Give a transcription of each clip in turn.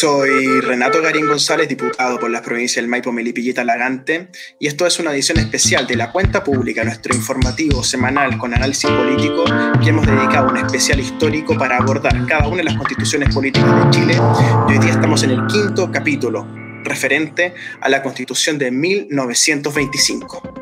Soy Renato Garín González, diputado por las provincias del Maipo, Melipillita, Lagante, y esto es una edición especial de La Cuenta Pública, nuestro informativo semanal con análisis político que hemos dedicado un especial histórico para abordar cada una de las constituciones políticas de Chile. Y hoy día estamos en el quinto capítulo, referente a la constitución de 1925.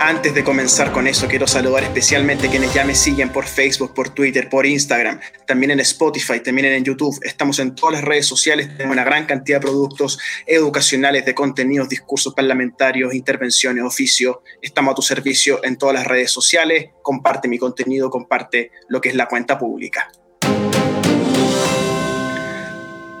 Antes de comenzar con eso, quiero saludar especialmente a quienes ya me siguen por Facebook, por Twitter, por Instagram, también en Spotify, también en YouTube. Estamos en todas las redes sociales, tenemos una gran cantidad de productos educacionales, de contenidos, discursos parlamentarios, intervenciones, oficios. Estamos a tu servicio en todas las redes sociales. Comparte mi contenido, comparte lo que es la cuenta pública.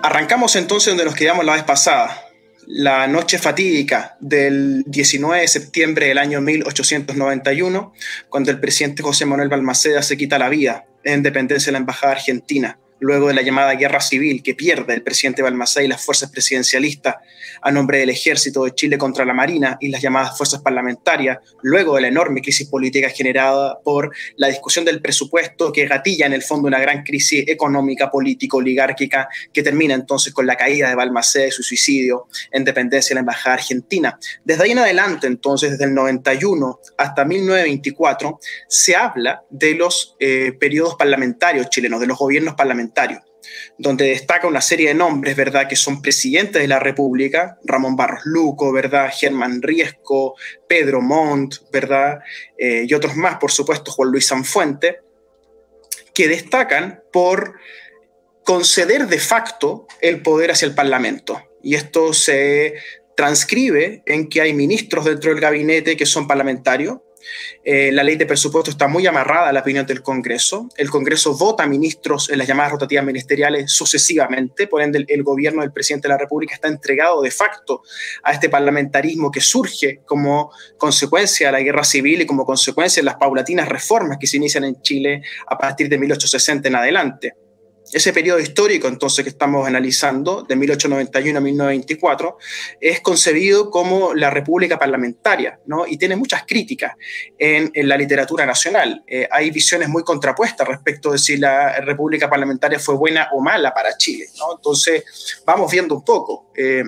Arrancamos entonces donde nos quedamos la vez pasada, la noche fatídica del 19 de septiembre del año 1891, cuando el presidente José Manuel Balmaceda se quita la vida en dependencia de la Embajada Argentina luego de la llamada guerra civil que pierde el presidente Balmaceda y las fuerzas presidencialistas a nombre del ejército de Chile contra la Marina y las llamadas fuerzas parlamentarias, luego de la enorme crisis política generada por la discusión del presupuesto que gatilla en el fondo una gran crisis económica, política, oligárquica, que termina entonces con la caída de Balmaceda y su suicidio en dependencia de la Embajada Argentina. Desde ahí en adelante, entonces, desde el 91 hasta 1924, se habla de los eh, periodos parlamentarios chilenos, de los gobiernos parlamentarios donde destaca una serie de nombres, ¿verdad?, que son presidentes de la República, Ramón Barros Luco, ¿verdad?, Germán Riesco, Pedro Montt, ¿verdad?, eh, y otros más, por supuesto, Juan Luis Sanfuente, que destacan por conceder de facto el poder hacia el Parlamento. Y esto se transcribe en que hay ministros dentro del gabinete que son parlamentarios, eh, la ley de presupuesto está muy amarrada a la opinión del Congreso. El Congreso vota ministros en las llamadas rotativas ministeriales sucesivamente, por ende el, gobierno del presidente de la República está entregado de facto a este parlamentarismo que surge como consecuencia de la guerra civil y como consecuencia de las paulatinas reformas que se inician en Chile a partir de 1860 en adelante ese periodo histórico entonces que estamos analizando, de 1891 a 1924, es concebido como la república parlamentaria, ¿no? Y tiene muchas críticas en, la literatura nacional. Eh, hay visiones muy contrapuestas respecto de si la república parlamentaria fue buena o mala para Chile, ¿no? Entonces, vamos viendo un poco. Eh,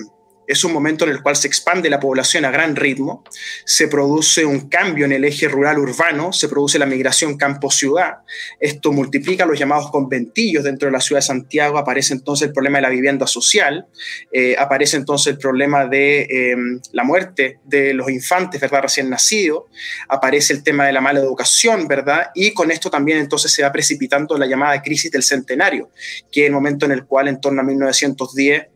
es un momento en el cual se expande la población a gran ritmo, se produce un cambio en el eje rural-urbano, se produce la migración campo-ciudad, esto multiplica los llamados conventillos dentro de la ciudad de Santiago, aparece entonces el problema de la vivienda social, eh, aparece entonces el problema de em, la muerte de los infantes, ¿verdad?, recién nacidos, aparece el tema de la mala educación, ¿verdad?, y con esto también entonces se va precipitando la llamada crisis del centenario, que es el momento en el cual en torno a 1910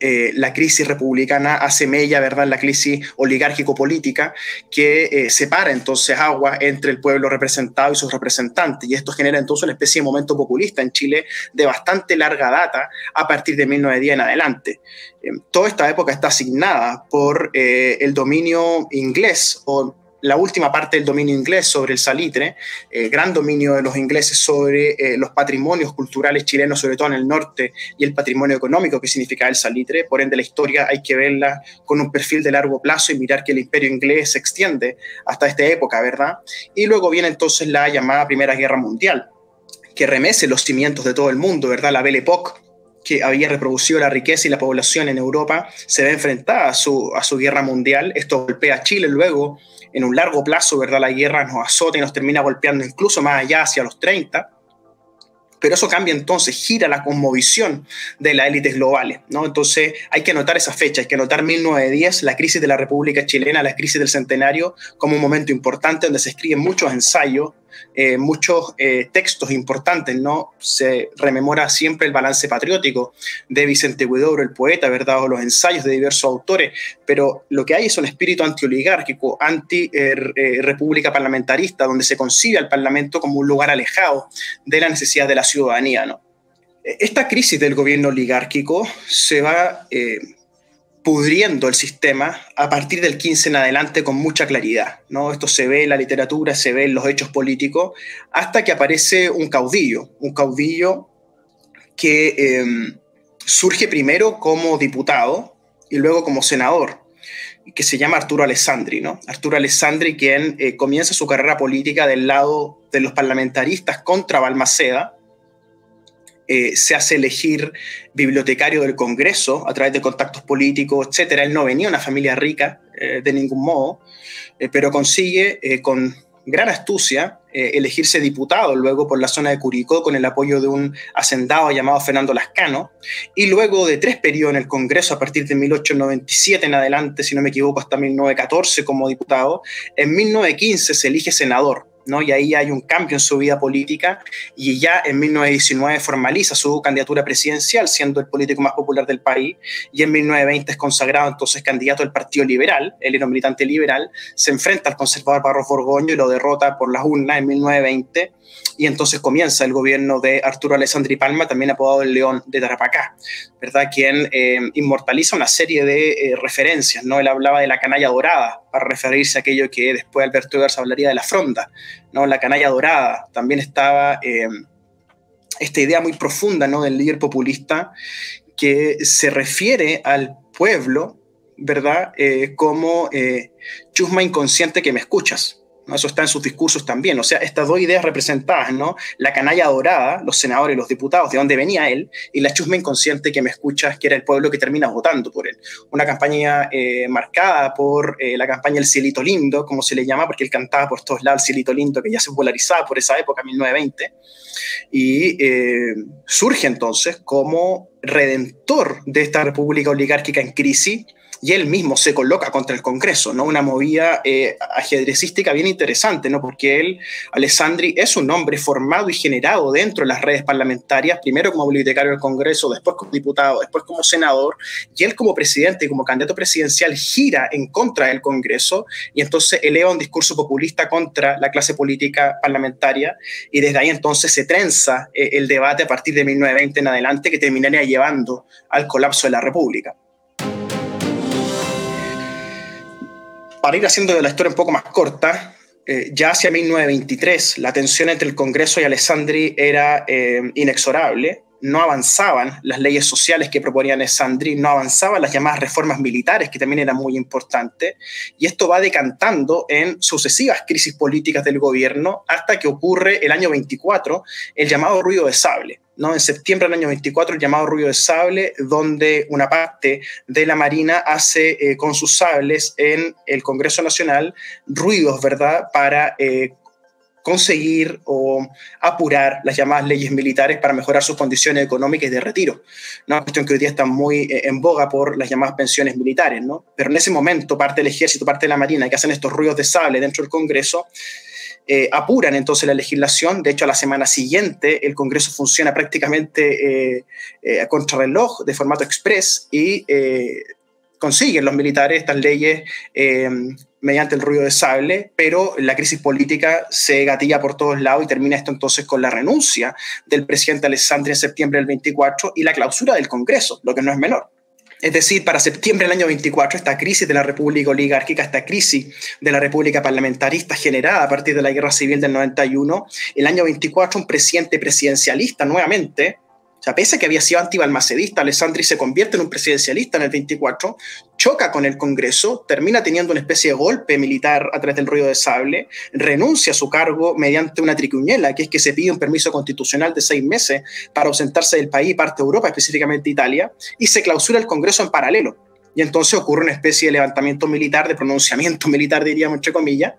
eh, la crisis republicana hace mella, ¿verdad?, la crisis oligárquico-política que eh, separa entonces agua entre el pueblo representado y sus representantes. Y esto genera entonces una especie de momento populista en Chile de bastante larga data a partir de 1910 en adelante. Eh, toda esta época está asignada por el dominio inglés o la última parte del dominio inglés sobre el salitre, el gran dominio de los ingleses sobre eh, los patrimonios culturales chilenos, sobre todo en el norte, y el patrimonio económico que significa el salitre. Por ende, la historia hay que verla con un perfil de largo plazo y mirar que el imperio inglés se extiende hasta esta época, ¿verdad? Y luego viene entonces la llamada Primera Guerra Mundial, que remece los cimientos de todo el mundo, ¿verdad? La Belle Époque que había reproducido la riqueza y la población en Europa, se ve enfrentada a su, a su guerra mundial. Esto golpea a Chile luego en un largo plazo, ¿verdad? La guerra nos azota y nos termina golpeando incluso más allá, hacia los 30. Pero eso cambia entonces, gira la conmovisión de las élites globales, ¿no? Entonces hay que anotar esa fecha, hay que anotar 1910, la crisis de la República Chilena, la crisis del centenario, como un momento importante donde se escriben muchos ensayos eh, muchos eh, textos importantes, ¿no? Se rememora siempre el balance patriótico de Vicente Huidobro, el poeta, ¿verdad? O los ensayos de diversos autores, pero lo que hay es un espíritu antioligárquico, anti-república parlamentarista, donde se concibe al Parlamento como un lugar alejado de la necesidad de la ciudadanía, ¿no? Esta crisis del gobierno oligárquico se va eh, pudriendo el sistema a partir del 15 en adelante con mucha claridad. ¿no? Esto se ve en la literatura, se ve en los hechos políticos, hasta que aparece un caudillo, un caudillo que em, surge primero como diputado y luego como senador, que se llama Arturo Alessandri. ¿no? Arturo Alessandri, quien eh, comienza su carrera política del lado de los parlamentaristas contra Balmaceda, eh, se hace elegir bibliotecario del Congreso a través de contactos políticos, etc. Él no venía de una familia rica eh, de ningún modo, eh, pero consigue con gran astucia elegirse diputado luego por la zona de Curicó con el apoyo de un hacendado llamado Fernando Lascano, y luego de tres periodos en el Congreso a partir de 1897 en adelante, si no me equivoco, hasta 1914 como diputado, en 1915 se elige senador y ahí hay un cambio en su vida política y ya en 1919 formaliza su candidatura presidencial, siendo el político más popular del país, y en 1920 es consagrado entonces candidato del Partido Liberal, él era un militante liberal, se enfrenta al conservador Barros Borgoño y lo derrota por las urnas en 1920 y entonces comienza el gobierno de Arturo Alessandri Palma, también apodado el León de Tarapacá, ¿verdad? quien eh, inmortaliza una serie de eh, referencias. ¿no? Él hablaba de la canalla dorada, para referirse a aquello que después Alberto Ibarz hablaría de la fronda, ¿no? la canalla dorada. También estaba eh, esta idea muy profunda ¿no? del líder populista que se refiere al pueblo, ¿verdad? como chusma inconsciente que me escuchas. Eso está en sus discursos también. O sea, estas dos ideas representadas, ¿no? La canalla dorada, los senadores los diputados, de dónde venía él, y la chusma inconsciente que me escuchas, que era el pueblo que termina votando por él. Una campaña eh, marcada por eh, la campaña El Cielito Lindo, como se le llama, porque él cantaba por todos lados El Cielito Lindo, que ya se polarizaba por esa época, 1920, y eh, surge entonces como redentor de esta república oligárquica en crisis y él mismo se coloca contra el Congreso, ¿no? Una movida eh, ajedrecística bien interesante, ¿no? Porque él, Alessandri, es un hombre formado y generado dentro de las redes parlamentarias, primero como bibliotecario del Congreso, después como diputado, después como senador, y él como presidente y como candidato presidencial gira en contra del Congreso y entonces eleva un discurso populista contra la clase política parlamentaria y desde ahí entonces se trenza eh, el debate a partir de 1920 en adelante que terminaría llevando al colapso de la República. Para ir haciendo la historia un poco más corta, eh, ya hacia 1923 la tensión entre el Congreso y Alessandri era eh, inexorable. No avanzaban las leyes sociales que proponía Alessandri, no avanzaban las llamadas reformas militares, que también eran muy importantes, y esto va decantando en sucesivas crisis políticas del gobierno hasta que ocurre el año 24 el llamado ruido de sable ¿no? en septiembre del año 24 el llamado ruido de sable, donde una parte de la Marina hace eh, con sus sables en el Congreso Nacional ruidos, ¿verdad?, para eh, conseguir o apurar las llamadas leyes militares para mejorar sus condiciones económicas de retiro. Una cuestión que hoy día está muy eh, en boga por las llamadas pensiones militares, ¿no? Pero en ese momento parte del ejército, parte de la marina que hacen estos ruidos de sable dentro del Congreso, eh, apuran entonces la legislación. De hecho, a la semana siguiente el Congreso funciona prácticamente eh, eh, a contrarreloj de formato express y consiguen los militares estas leyes mediante el ruido de sable, pero la crisis política se gatilla por todos lados y termina esto entonces con la renuncia del presidente Alessandri en septiembre del 24 y la clausura del Congreso, lo que no es menor. Es decir, para septiembre del año 24, esta crisis de la República Oligárquica, esta crisis de la República Parlamentarista generada a partir de la Guerra Civil del 91, el año 24 un presidente presidencialista nuevamente, sea, pese a que había sido antibalmacedista, Alessandri se convierte en un presidencialista en el 24, choca con el Congreso, termina teniendo una especie de golpe militar a través del ruido de sable, renuncia a su cargo mediante una tricuñela, que es que se pide un permiso constitucional de seis meses para ausentarse del país, parte de Europa, específicamente Italia, y se clausura el Congreso en paralelo. Y entonces ocurre una especie de levantamiento militar, de pronunciamiento militar, diríamos entre comillas,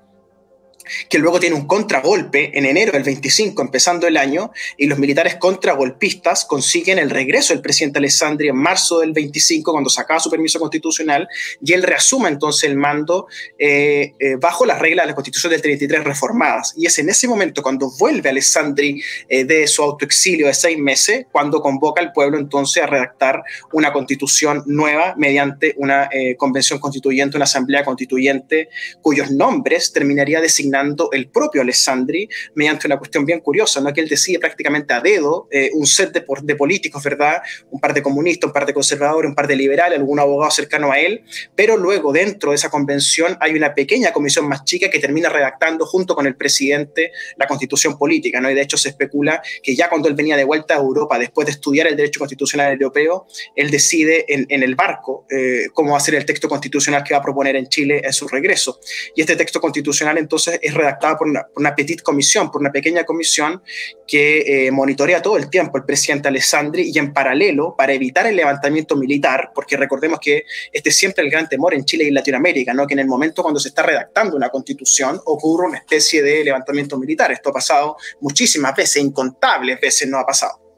que luego tiene un contragolpe en enero del 25, empezando el año, y los militares contragolpistas consiguen el regreso del presidente Alessandri en marzo del 25, cuando sacaba su permiso constitucional, y él reasuma entonces el mando eh, eh, bajo las reglas de la Constitución del 33 reformadas. Y es en ese momento, cuando vuelve Alessandri eh, de su autoexilio de seis meses, cuando convoca al pueblo entonces a redactar una constitución nueva mediante una convención constituyente, una asamblea constituyente, cuyos nombres terminaría designando el propio Alessandri mediante una cuestión bien curiosa, ¿no? que él decide prácticamente a dedo eh, un set de, de, políticos, ¿verdad? Un par de comunistas, un par de conservadores, un par de liberales, algún abogado cercano a él, pero luego dentro de esa convención hay una pequeña comisión más chica que termina redactando junto con el presidente la constitución política, ¿no? Y de hecho se especula que ya cuando él venía de vuelta a Europa, después de estudiar el derecho constitucional europeo, él decide en, en el barco eh, cómo va a ser el texto constitucional que va a proponer en Chile en su regreso. Y este texto constitucional entonces es redactada por una, por petite comisión, por una pequeña comisión que eh, monitorea todo el tiempo el presidente Alessandri y en paralelo, para evitar el levantamiento militar, porque recordemos que este es siempre el gran temor en Chile y Latinoamérica, ¿no? que en el momento cuando se está redactando una constitución ocurre una especie de levantamiento militar. Esto ha pasado muchísimas veces, incontables veces no ha pasado.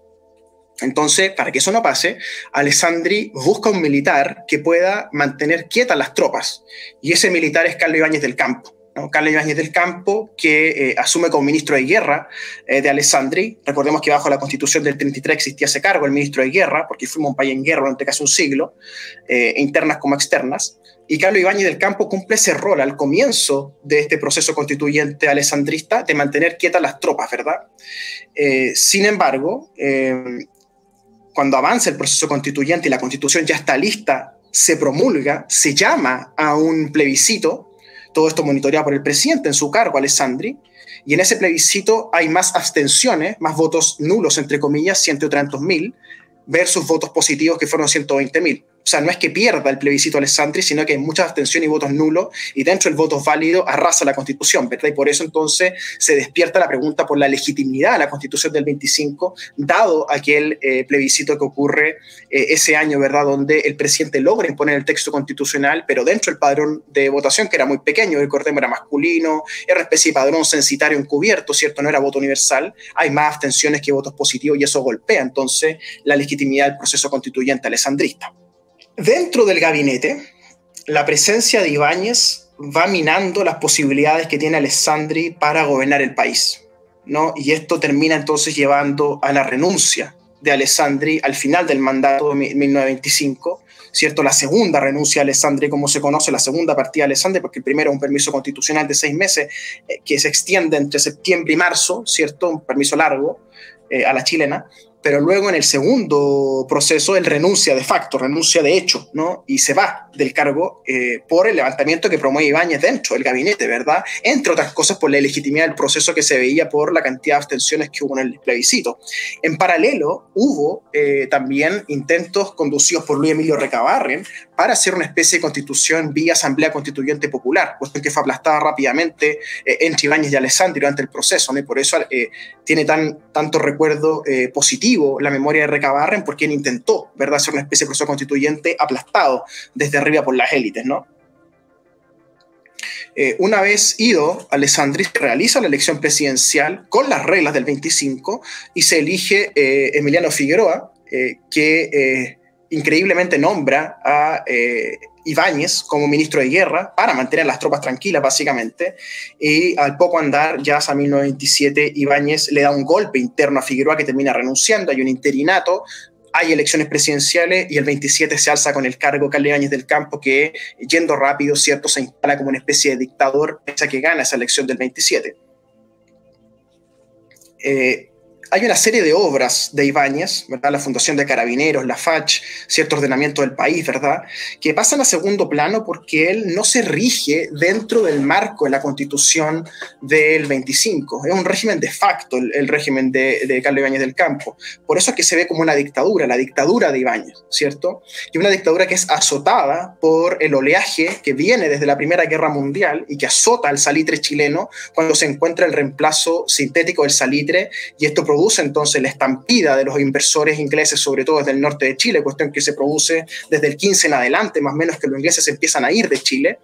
Entonces, para que eso no pase, Alessandri busca un militar que pueda mantener quietas las tropas. Y ese militar es Carlos Ibáñez del Campo. Carlos Ibáñez del Campo, que eh, asume como ministro de guerra eh, de Alessandri. Recordemos que bajo la constitución del 33 existía ese cargo, el ministro de guerra, porque fuimos un país en guerra durante casi un siglo, eh, internas como externas. Y Carlos Ibáñez del Campo cumple ese rol al comienzo de este proceso constituyente alessandrista de mantener quietas las tropas, ¿verdad? sin embargo, cuando avanza el proceso constituyente y la constitución ya está lista, se promulga, se llama a un plebiscito, todo esto monitoreado por el presidente en su cargo, Alessandri, y en ese plebiscito hay más abstenciones, más votos nulos, entre comillas, 130 mil, versus votos positivos que fueron 120 mil. O sea, no es que pierda el plebiscito Alessandri, sino que hay mucha abstención y votos nulos, y dentro del voto válido arrasa la Constitución, ¿verdad? Y por eso entonces se despierta la pregunta por la legitimidad de la Constitución del 25, dado aquel eh, plebiscito que ocurre eh, ese año, ¿verdad? Donde el presidente logra imponer el texto constitucional, pero dentro del padrón de votación, que era muy pequeño, recordemos, era masculino, era especie de padrón censitario encubierto, ¿cierto? No era voto universal, hay más abstenciones que votos positivos y eso golpea entonces la legitimidad del proceso constituyente alessandrista. Dentro del gabinete, la presencia de Ibáñez va minando las posibilidades que tiene Alessandri para gobernar el país. ¿no? Y esto termina entonces llevando a la renuncia de Alessandri al final del mandato de 1925, ¿cierto? La segunda renuncia a Alessandri, como se conoce, la segunda partida de Alessandri, porque el primero es un permiso constitucional de seis meses eh, que se extiende entre septiembre y marzo, ¿cierto? Un permiso largo eh, a la chilena pero luego en el segundo proceso él renuncia de facto, renuncia de hecho, ¿no? Y se va del cargo eh, por el levantamiento que promueve Ibáñez dentro del gabinete, ¿verdad? Entre otras cosas por la legitimidad del proceso que se veía por la cantidad de abstenciones que hubo en el plebiscito. En paralelo, hubo eh, también intentos conducidos por Luis Emilio Recabarren para hacer una especie de constitución vía Asamblea Constituyente Popular, cuestión que fue aplastada rápidamente eh, entre Ibáñez y Alessandri durante el proceso, ¿no? Y por eso tiene tan, tanto recuerdo positivo la memoria de Recabarren porque él intentó, ¿verdad?, ser una especie de proceso constituyente aplastado desde arriba por las élites, ¿no? Eh, una vez ido, Alessandri realiza la elección presidencial con las reglas del 25 y se elige eh, Emiliano Figueroa, eh, que increíblemente nombra a Ibáñez como ministro de guerra para mantener las tropas tranquilas, básicamente. Y al poco andar, ya hasta 1927, Ibáñez le da un golpe interno a Figueroa que termina renunciando. Hay un interinato, hay elecciones presidenciales y el 27 se alza con el cargo Carlos Ibáñez del Campo, que yendo rápido, ¿cierto?, se instala como una especie de dictador, pese a que gana esa elección del 27. Eh, hay una serie de obras de Ibáñez, ¿verdad? La Fundación de Carabineros, la FACH, cierto ordenamiento del país, ¿verdad? Que pasan a segundo plano porque él no se rige dentro del marco de la constitución del 25. Es un régimen de facto, el, régimen de, de, Carlos Ibáñez del Campo. Por eso es que se ve como una dictadura, la dictadura de Ibáñez, ¿cierto? Y una dictadura que es azotada por el oleaje que viene desde la Primera Guerra Mundial y que azota al salitre chileno cuando se encuentra el reemplazo sintético del salitre y esto produce produce entonces la estampida de los inversores ingleses, sobre todo desde el norte de Chile, cuestión que se produce desde el 15 en adelante, más o menos que los ingleses empiezan a ir de Chile,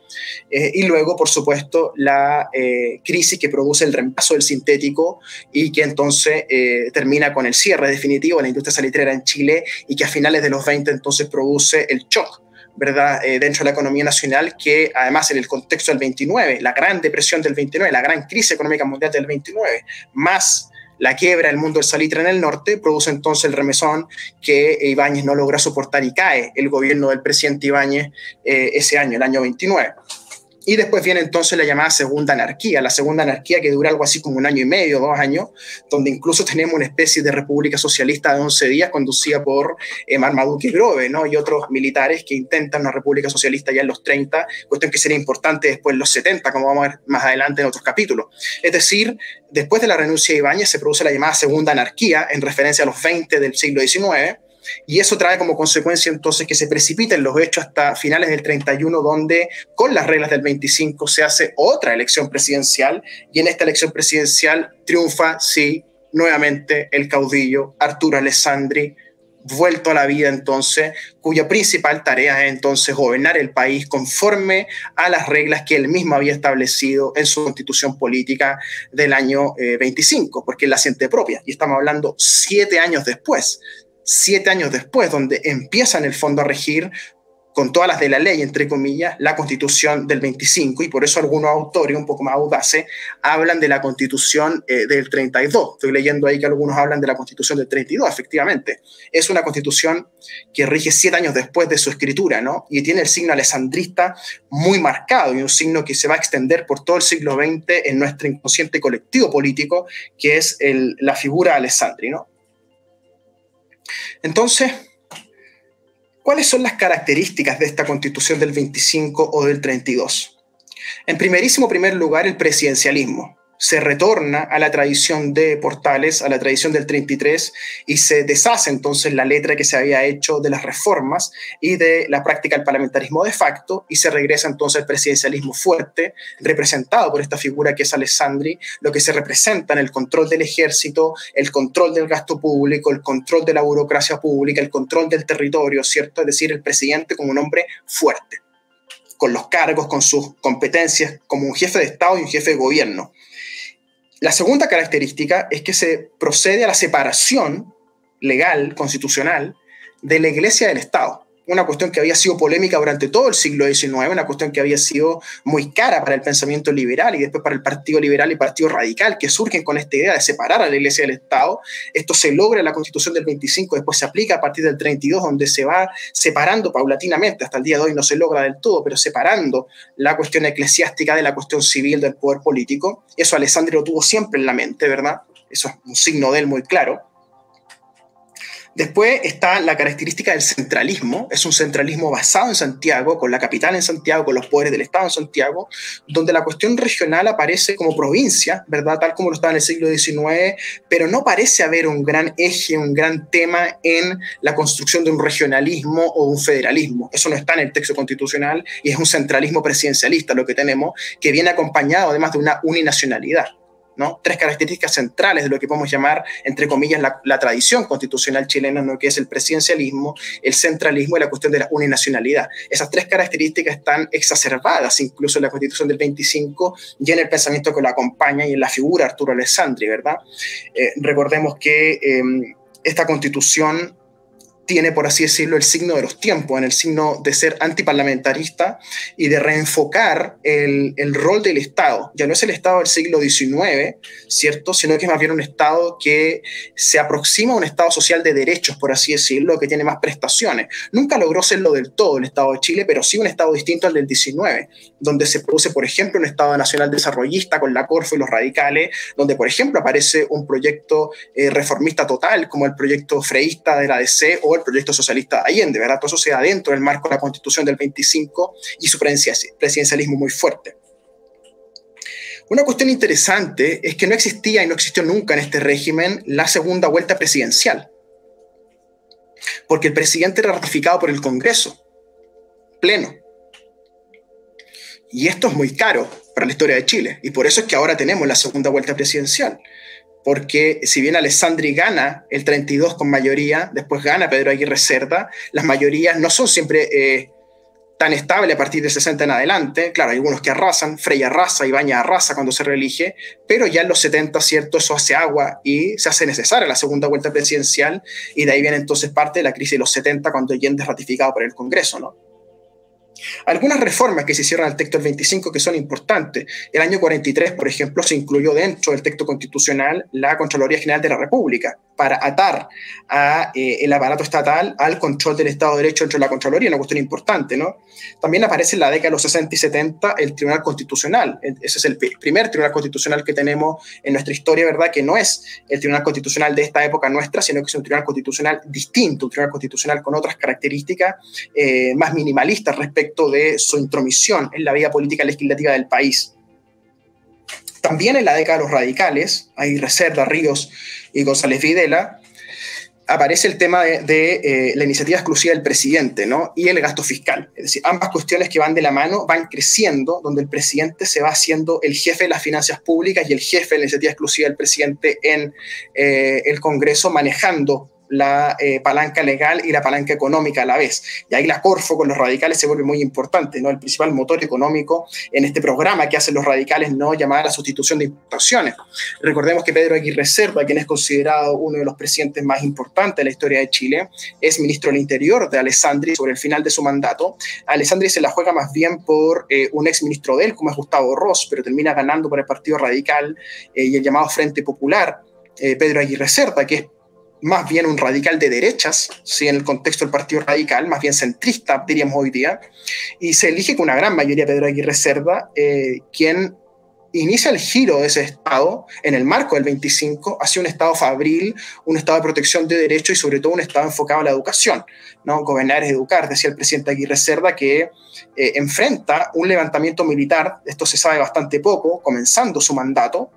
eh, y luego, por supuesto, la eh, crisis que produce el reemplazo del sintético y que entonces eh, termina con el cierre definitivo de la industria salitrera en Chile y que a finales de los 20 entonces produce el shock ¿verdad? dentro de la economía nacional, que además en el contexto del 29, la gran depresión del 29, la gran crisis económica mundial del 29, más la quiebra del mundo del salitre en el norte produce entonces el remesón que Ibáñez no logra soportar y cae el gobierno del presidente Ibáñez eh, ese año, el año 29. Y después viene entonces la llamada segunda anarquía, la segunda anarquía que dura algo así como un año y medio, dos años, donde incluso tenemos una especie de república socialista de 11 días conducida por eh, Marmaduke Grove ¿no? y otros militares que intentan una república socialista ya en los 30, cuestión que sería importante después en los 70, como vamos a ver más adelante en otros capítulos. Es decir, después de la renuncia de Ibáñez se produce la llamada segunda anarquía en referencia a los 20 del siglo XIX, Y eso trae como consecuencia entonces que se precipiten los hechos hasta finales del 31, donde con las reglas del 25 se hace otra elección presidencial y en esta elección presidencial triunfa, sí, nuevamente el caudillo Arturo Alessandri, vuelto a la vida entonces, cuya principal tarea es entonces gobernar el país conforme a las reglas que él mismo había establecido en su constitución política del año 25, eh, porque él la siente propia. Y estamos hablando siete años después, siete años después, donde empieza en el fondo a regir con todas las de la ley, entre comillas, la constitución del 25, y por eso algunos autores un poco más audaces hablan de la constitución eh, del 32. Estoy leyendo ahí que algunos hablan de la constitución del 32, efectivamente. Es una constitución que rige siete años después de su escritura, ¿no? Y tiene el signo alessandrista muy marcado, y un signo que se va a extender por todo el siglo XX en nuestro inconsciente colectivo político, que es la figura Alessandri, ¿no? Entonces, ¿Cuáles son las características de esta constitución del 25 o del 32? En primerísimo primer lugar, el presidencialismo se retorna a la tradición de Portales, a la tradición del 33, y se deshace entonces la letra que se había hecho de las reformas y de la práctica del parlamentarismo de facto, y se regresa entonces al presidencialismo fuerte, representado por esta figura que es Alessandri, lo que se representa en el control del ejército, el control del gasto público, el control de la burocracia pública, el control del territorio, ¿cierto? Es decir, el presidente como un hombre fuerte con los cargos, con sus competencias como un jefe de Estado y un jefe de gobierno. La segunda característica es que se procede a la separación legal, constitucional, de la Iglesia del Estado una cuestión que había sido polémica durante todo el siglo XIX, una cuestión que había sido muy cara para el pensamiento liberal y después para el Partido Liberal y Partido Radical, que surgen con esta idea de separar a la Iglesia del Estado. Esto se logra en la Constitución del 25, después se aplica a partir del 32, donde se va separando paulatinamente, hasta el día de hoy no se logra del todo, pero separando la cuestión eclesiástica de la cuestión civil del poder político. Eso Alessandro lo tuvo siempre en la mente, ¿verdad? Eso es un signo de él muy claro. Después está la característica del centralismo, es un centralismo basado en Santiago, con la capital en Santiago, con los poderes del Estado en Santiago, donde la cuestión regional aparece como provincia, ¿verdad? Tal como lo estaba en el siglo XIX, pero no parece haber un gran eje, un gran tema en la construcción de un regionalismo o un federalismo. Eso no está en el texto constitucional y es un centralismo presidencialista lo que tenemos, que viene acompañado además de una uninacionalidad. Tres características centrales de lo que podemos llamar, entre comillas, la, tradición constitucional chilena, ¿no? que es el presidencialismo, el centralismo y la cuestión de la uninacionalidad. Esas tres características están exacerbadas incluso en la constitución del 25 y en el pensamiento que lo acompaña y en la figura Arturo Alessandri, ¿verdad? Eh, recordemos que em, esta constitución tiene, por así decirlo, el signo de los tiempos, en el signo de ser antiparlamentarista y de reenfocar el, el, rol del Estado. Ya no es el Estado del siglo XIX, ¿cierto? Sino que es más bien un Estado que se aproxima a un Estado social de derechos, por así decirlo, que tiene más prestaciones. Nunca logró serlo del todo el Estado de Chile, pero sí un Estado distinto al del XIX, donde se produce, por ejemplo, un Estado nacional desarrollista con la Corfo y los radicales, donde, por ejemplo, aparece un proyecto eh, reformista total, como el proyecto freísta de la DC o el proyecto socialista Allende, ¿verdad? Todo eso se da dentro del marco de la constitución del 25 y su presidencialismo muy fuerte. Una cuestión interesante es que no existía y no existió nunca en este régimen la segunda vuelta presidencial, porque el presidente era ratificado por el Congreso, pleno. Y esto es muy caro para la historia de Chile, y por eso es que ahora tenemos la segunda vuelta presidencial porque si bien Alessandri gana el 32 con mayoría, después gana Pedro Aguirre Cerda, las mayorías no son siempre eh, tan estables a partir de 60 en adelante. Claro, hay algunos que arrasan, Frey arrasa y Baña arrasa cuando se reelige, pero ya en los 70, ¿cierto? Eso hace agua y se hace necesaria la segunda vuelta presidencial y de ahí viene entonces parte de la crisis de los 70 cuando Allende es ratificado por el Congreso, ¿no? Algunas reformas que se hicieron al texto del 25 que son importantes. El año 43, por ejemplo, se incluyó dentro del texto constitucional la Contraloría General de la República para atar a, eh, el aparato estatal al control del Estado de Derecho dentro de la Contraloría, una cuestión importante, ¿no? También aparece en la década de los 60 y 70 el Tribunal Constitucional. Ese es el primer Tribunal Constitucional que tenemos en nuestra historia, ¿verdad? Que no es el Tribunal Constitucional de esta época nuestra, sino que es un Tribunal Constitucional distinto, un Tribunal Constitucional con otras características eh, más minimalistas respecto de su intromisión en la vida política legislativa del país. También en la década de los radicales, hay Reserva, Ríos y González Videla, aparece el tema de, eh, la iniciativa exclusiva del presidente ¿no? y el gasto fiscal. Es decir, ambas cuestiones que van de la mano van creciendo, donde el presidente se va haciendo el jefe de las finanzas públicas y el jefe de la iniciativa exclusiva del presidente en eh, el Congreso, manejando la eh, palanca legal y la palanca económica a la vez. Y ahí la Corfo con los radicales se vuelve muy importante, ¿no? El principal motor económico en este programa que hacen los radicales, ¿no? Llamada la sustitución de importaciones. Recordemos que Pedro Aguirre Cerda, quien es considerado uno de los presidentes más importantes de la historia de Chile, es ministro del Interior de Alessandri sobre el final de su mandato. Alessandri se la juega más bien por eh, un ex ministro de él, como es Gustavo Ross, pero termina ganando por el Partido Radical eh, y el llamado Frente Popular. Pedro Aguirre Cerda, que es más bien un radical de derechas, ¿sí? en el contexto del Partido Radical, más bien centrista, diríamos hoy día, y se elige con una gran mayoría Pedro Aguirre Cerda, eh, quien inicia el giro de ese Estado en el marco del 25 hacia un Estado fabril, un Estado de protección de derechos y sobre todo un Estado enfocado a la educación. ¿no? Gobernar es educar, decía el presidente Aguirre Cerda, que eh, enfrenta un levantamiento militar, esto se sabe bastante poco, comenzando su mandato,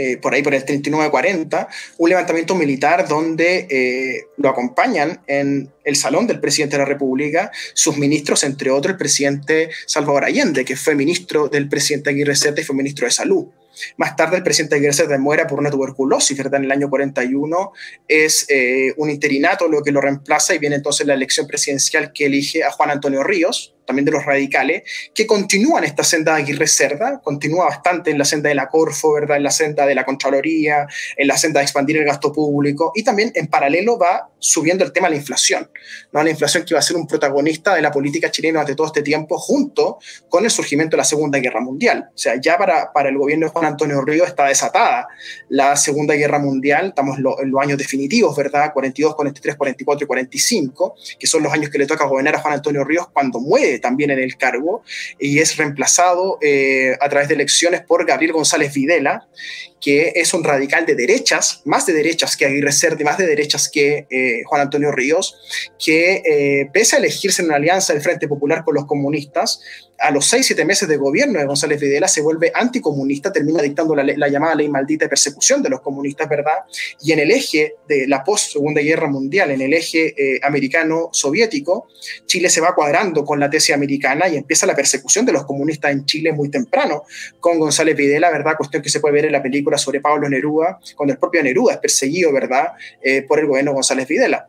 eh, por ahí por el 39-40, un levantamiento militar donde eh, lo acompañan en el salón del presidente de la República sus ministros, entre otros el presidente Salvador Allende, que fue ministro del presidente Aguirre Cerda y fue ministro de Salud. Más tarde el presidente Aguirre Cerda muera por una tuberculosis, ¿verdad? En el año 41 es eh, un interinato lo que lo reemplaza y viene entonces la elección presidencial que elige a Juan Antonio Ríos, también de los radicales, que continúan esta senda de Aguirre Cerda, continúa bastante en la senda de la Corfo, ¿verdad? en la senda de la Contraloría, en la senda de expandir el gasto público, y también en paralelo va subiendo el tema de la inflación, ¿no? la inflación que va a ser un protagonista de la política chilena durante todo este tiempo, junto con el surgimiento de la Segunda Guerra Mundial. O sea, ya para, para el gobierno de Juan Antonio Ríos está desatada la Segunda Guerra Mundial, estamos en los años definitivos, ¿verdad? 42, 43, 44 y 45, que son los años que le toca gobernar a Juan Antonio Ríos cuando muere también en el cargo y es reemplazado eh, a través de elecciones por Gabriel González Videla, que es un radical de derechas, más de derechas que Aguirre Cerda, más de derechas que eh, Juan Antonio Ríos, que eh, pese a elegirse en una alianza del Frente Popular con los comunistas, a los seis, siete meses de gobierno de González Videla se vuelve anticomunista, termina dictando la, la, llamada ley maldita de persecución de los comunistas, ¿verdad? Y en el eje de la post-Segunda Guerra Mundial, en el eje eh, americano-soviético, Chile se va cuadrando con la tesis americana y empieza la persecución de los comunistas en Chile muy temprano, con González Videla, ¿verdad? Cuestión que se puede ver en la película sobre Pablo Neruda, cuando el propio Neruda es perseguido, ¿verdad? Eh, por el gobierno González Videla.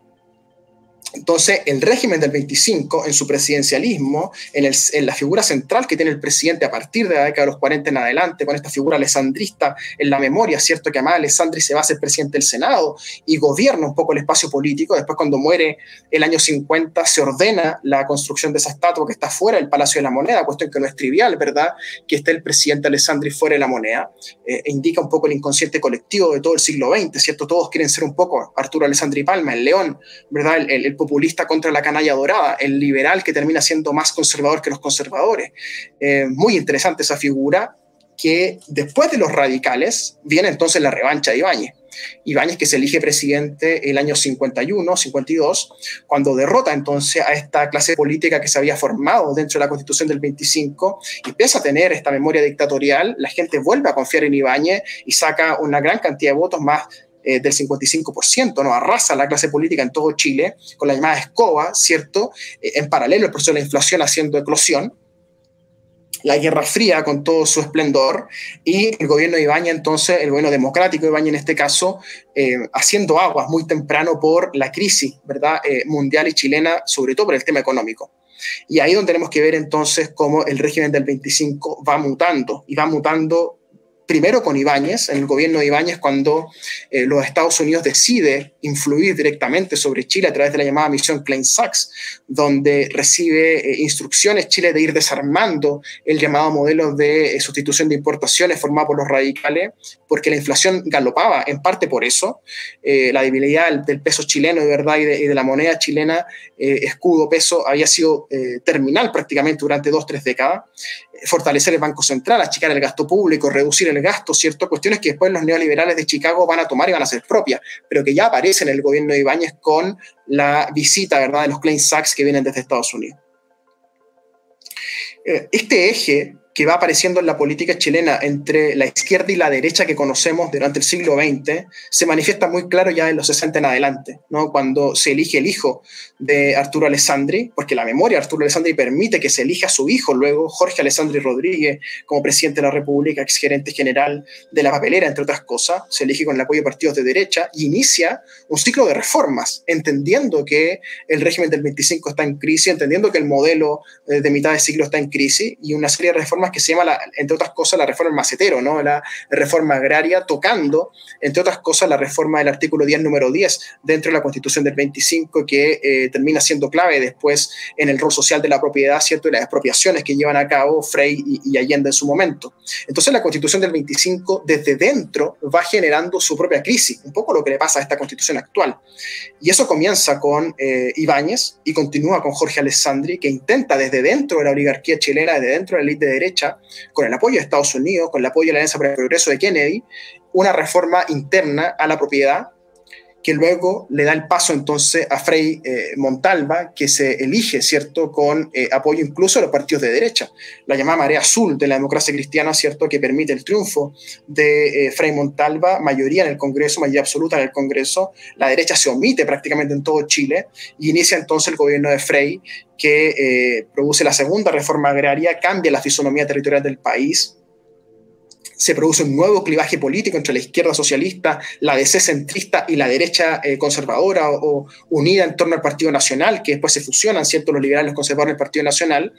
Entonces, el régimen del 25, en su presidencialismo, en, la figura central que tiene el presidente a partir de la década de los 40 en adelante, con esta figura alessandrista en la memoria, ¿cierto? Que además Alessandri se va a ser presidente del Senado y gobierna un poco el espacio político. Después, cuando muere el año 50, se ordena la construcción de esa estatua que está fuera del Palacio de la Moneda, cuestión que no es trivial, ¿verdad? Que esté el presidente Alessandri fuera de la moneda. Eh, e indica un poco el inconsciente colectivo de todo el siglo XX, ¿cierto? Todos quieren ser un poco Arturo Alessandri Palma, el león, ¿verdad? el, el populista contra la canalla dorada, el liberal que termina siendo más conservador que los conservadores. Eh, muy interesante esa figura que después de los radicales viene entonces la revancha de Ibáñez. Ibáñez que se elige presidente el año 51, 52, cuando derrota entonces a esta clase política que se había formado dentro de la constitución del 25 y empieza a tener esta memoria dictatorial, la gente vuelve a confiar en Ibáñez y saca una gran cantidad de votos más eh, del 55%, ¿no? Arrasa la clase política en todo Chile con la llamada escoba, ¿cierto? Eh, en paralelo el proceso de la inflación haciendo eclosión, la Guerra Fría con todo su esplendor y el gobierno de Ibaña, entonces, el gobierno democrático de Ibaña en este caso, eh, haciendo aguas muy temprano por la crisis, ¿verdad?, mundial y chilena, sobre todo por el tema económico. Y ahí donde tenemos que ver entonces cómo el régimen del 25 va mutando y va mutando primero con Ibáñez, en el gobierno de Ibáñez, cuando eh, los Estados Unidos decide influir directamente sobre Chile a través de la llamada misión Klein-Sachs, donde recibe eh, instrucciones Chile de ir desarmando el llamado modelo de eh, sustitución de importaciones formado por los radicales, porque la inflación galopaba, en parte por eso, la debilidad del peso chileno de verdad y de, la moneda chilena, escudo, peso, había sido terminal prácticamente durante dos, tres décadas. Fortalecer el Banco Central, achicar el gasto público, reducir el gasto, ¿cierto? Cuestiones que después los neoliberales de Chicago van a tomar y van a ser propias, pero que ya aparecen en el gobierno de Ibáñez con la visita, ¿verdad?, de los Klein Sachs que vienen desde Estados Unidos. Eh, este eje que va apareciendo en la política chilena entre la izquierda y la derecha que conocemos durante el siglo XX se manifiesta muy claro ya en los 60 en adelante, ¿no? cuando se elige el hijo de Arturo Alessandri, porque la memoria de Arturo Alessandri permite que se elija a su hijo luego, Jorge Alessandri Rodríguez, como presidente de la República, ex gerente general de la papelera, entre otras cosas, se elige con el apoyo de partidos de derecha y inicia un ciclo de reformas, entendiendo que el régimen del 25 está en crisis, entendiendo que el modelo eh, de mitad de siglo está en crisis y una serie de reformas que se llama, entre otras cosas, la reforma macetero, ¿no? la reforma agraria, tocando, entre otras cosas, la reforma del artículo 10, número 10, dentro de la Constitución del 25, que eh, termina siendo clave después en el rol social de la propiedad, ¿cierto? Y las expropiaciones que llevan a cabo Frey y, y Allende en su momento. Entonces, la Constitución del 25, desde dentro, va generando su propia crisis, un poco lo que le pasa a esta Constitución actual. Y eso comienza con eh, Ibáñez y continúa con Jorge Alessandri, que intenta desde dentro de la oligarquía chilena, desde dentro de la élite de derecha, con el apoyo de Estados Unidos, con el apoyo de la Alianza para el Progreso de Kennedy, una reforma interna a la propiedad que luego le da el paso entonces a Frei eh, Montalva, que se elige, ¿cierto?, con eh, apoyo incluso de los partidos de derecha. La llamada marea azul de la democracia cristiana, ¿cierto?, que permite el triunfo de eh, Frei Montalva, mayoría en el Congreso, mayoría absoluta en el Congreso. La derecha se omite prácticamente en todo Chile y inicia entonces el gobierno de Frei, que produce la segunda reforma agraria, cambia la fisonomía territorial del país, se produce un nuevo clivaje político entre la izquierda socialista, la DC centrista y la derecha eh, conservadora o, unida en torno al Partido Nacional, que después se fusionan, ¿cierto? Los liberales conservadores del Partido Nacional.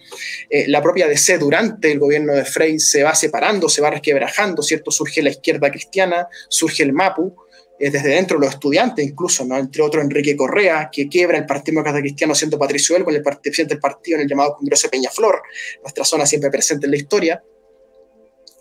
Eh, la propia DC durante el gobierno de Frey se va separando, se va resquebrajando, ¿cierto? Surge la izquierda cristiana, surge el MAPU, eh, desde dentro los estudiantes incluso, ¿no? entre otros Enrique Correa, que quiebra el Partido Demócrata Cristiano siendo Patricio El, con el presidente del partido en el llamado Congreso de Peñaflor, nuestra zona siempre presente en la historia.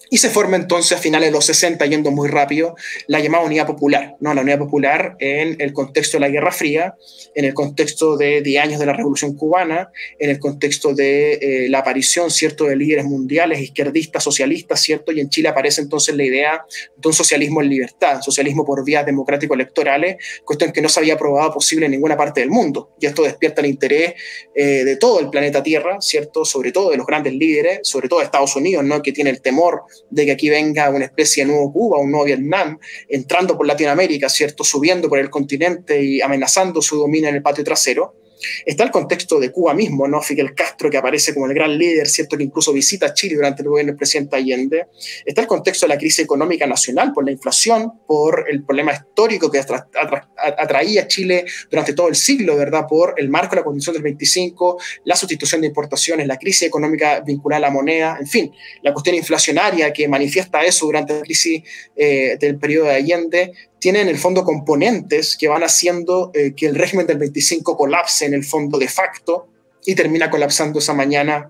Y se forma entonces a finales de los 60, yendo muy rápido, la llamada Unidad Popular, ¿no? la Unidad Popular en el contexto de la Guerra Fría, en el contexto de 10 años de la Revolución Cubana, en el contexto de eh, la aparición ¿cierto? de líderes mundiales, izquierdistas, socialistas, ¿cierto? y en Chile aparece entonces la idea de un socialismo en libertad, socialismo por vías democrático-electorales, cuestión que no se había probado posible en ninguna parte del mundo. Y esto despierta el interés eh, de todo el planeta Tierra, ¿cierto? sobre todo de los grandes líderes, sobre todo de Estados Unidos, ¿no? que tiene el temor de que aquí venga una especie de nuevo Cuba, un nuevo Vietnam, entrando por Latinoamérica, ¿cierto? Subiendo por el continente y amenazando su dominio en el patio trasero. Está el contexto de Cuba mismo, ¿no? Fidel Castro, que aparece como el gran líder, ¿cierto? Que incluso visita Chile durante el gobierno del presidente Allende. Está el contexto de la crisis económica nacional por la inflación, por el problema histórico que atraía a Chile durante todo el siglo, ¿verdad? Por el marco de la Constitución del 25, la sustitución de importaciones, la crisis económica vinculada a la moneda, en fin, la cuestión inflacionaria que manifiesta eso durante la crisis eh, del periodo de Allende, tiene en el fondo componentes que van haciendo eh, que el régimen del 25 colapse en el fondo de facto y termina colapsando esa mañana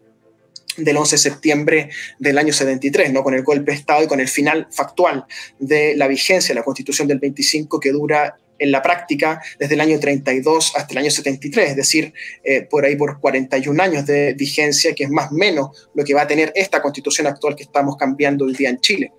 del 11 de septiembre del año 73, ¿no? con el golpe de Estado y con el final factual de la vigencia de la Constitución del 25 que dura en la práctica desde el año 32 hasta el año 73, es decir, eh, por ahí por 41 años de vigencia, que es más o menos lo que va a tener esta constitución actual que estamos cambiando hoy día en Chile.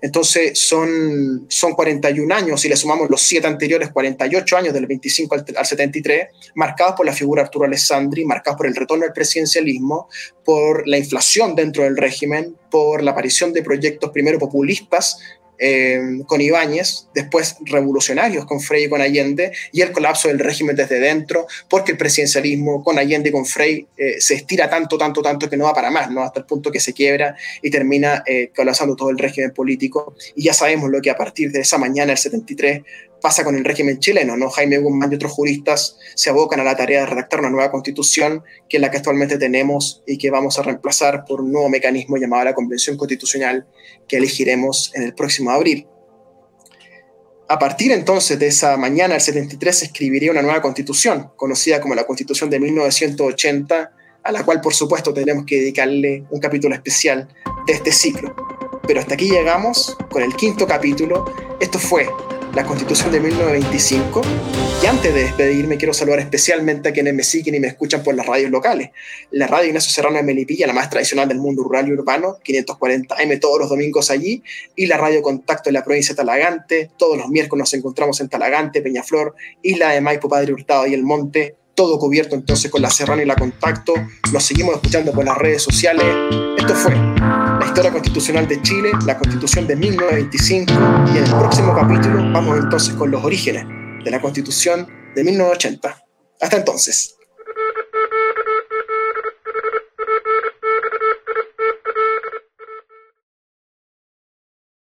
Entonces son, son 41 años, si le sumamos los siete anteriores, 48 años del 25 al, 73, marcados por la figura Arturo Alessandri, marcados por el retorno del presidencialismo, por la inflación dentro del régimen, por la aparición de proyectos primero populistas eh, con Ibáñez, después revolucionarios con Frey y con Allende, y el colapso del régimen desde dentro, porque el presidencialismo con Allende y con Frey eh, se estira tanto, tanto, tanto que no va para más, ¿no? hasta el punto que se quiebra y termina eh, colapsando todo el régimen político. Y ya sabemos lo que a partir de esa mañana, el 73, pasa con el régimen chileno, ¿no? Jaime Guzmán y otros juristas se abocan a la tarea de redactar una nueva constitución, que es la que actualmente tenemos y que vamos a reemplazar por un nuevo mecanismo llamado la Convención Constitucional, que elegiremos en el próximo abril. A partir entonces de esa mañana, el 73, se escribiría una nueva constitución, conocida como la Constitución de 1980, a la cual por supuesto tenemos que dedicarle un capítulo especial de este ciclo. Pero hasta aquí llegamos con el quinto capítulo. Esto fue la Constitución de 1925. Y antes de despedirme, quiero saludar especialmente a quienes me siguen y me escuchan por las radios locales. La radio Ignacio Serrano de Melipilla, la más tradicional del mundo rural y urbano, 540M todos los domingos allí, y la radio Contacto en la provincia de Talagante. Todos los miércoles nos encontramos en Talagante, Peñaflor, Isla de Maipo, Padre Hurtado y El Monte. Todo cubierto entonces con la Serrano y la Contacto. Nos seguimos escuchando por las redes sociales. Esto fue historia constitucional de Chile, la constitución de 1925 y en el próximo capítulo vamos entonces con los orígenes de la constitución de 1980. Hasta entonces.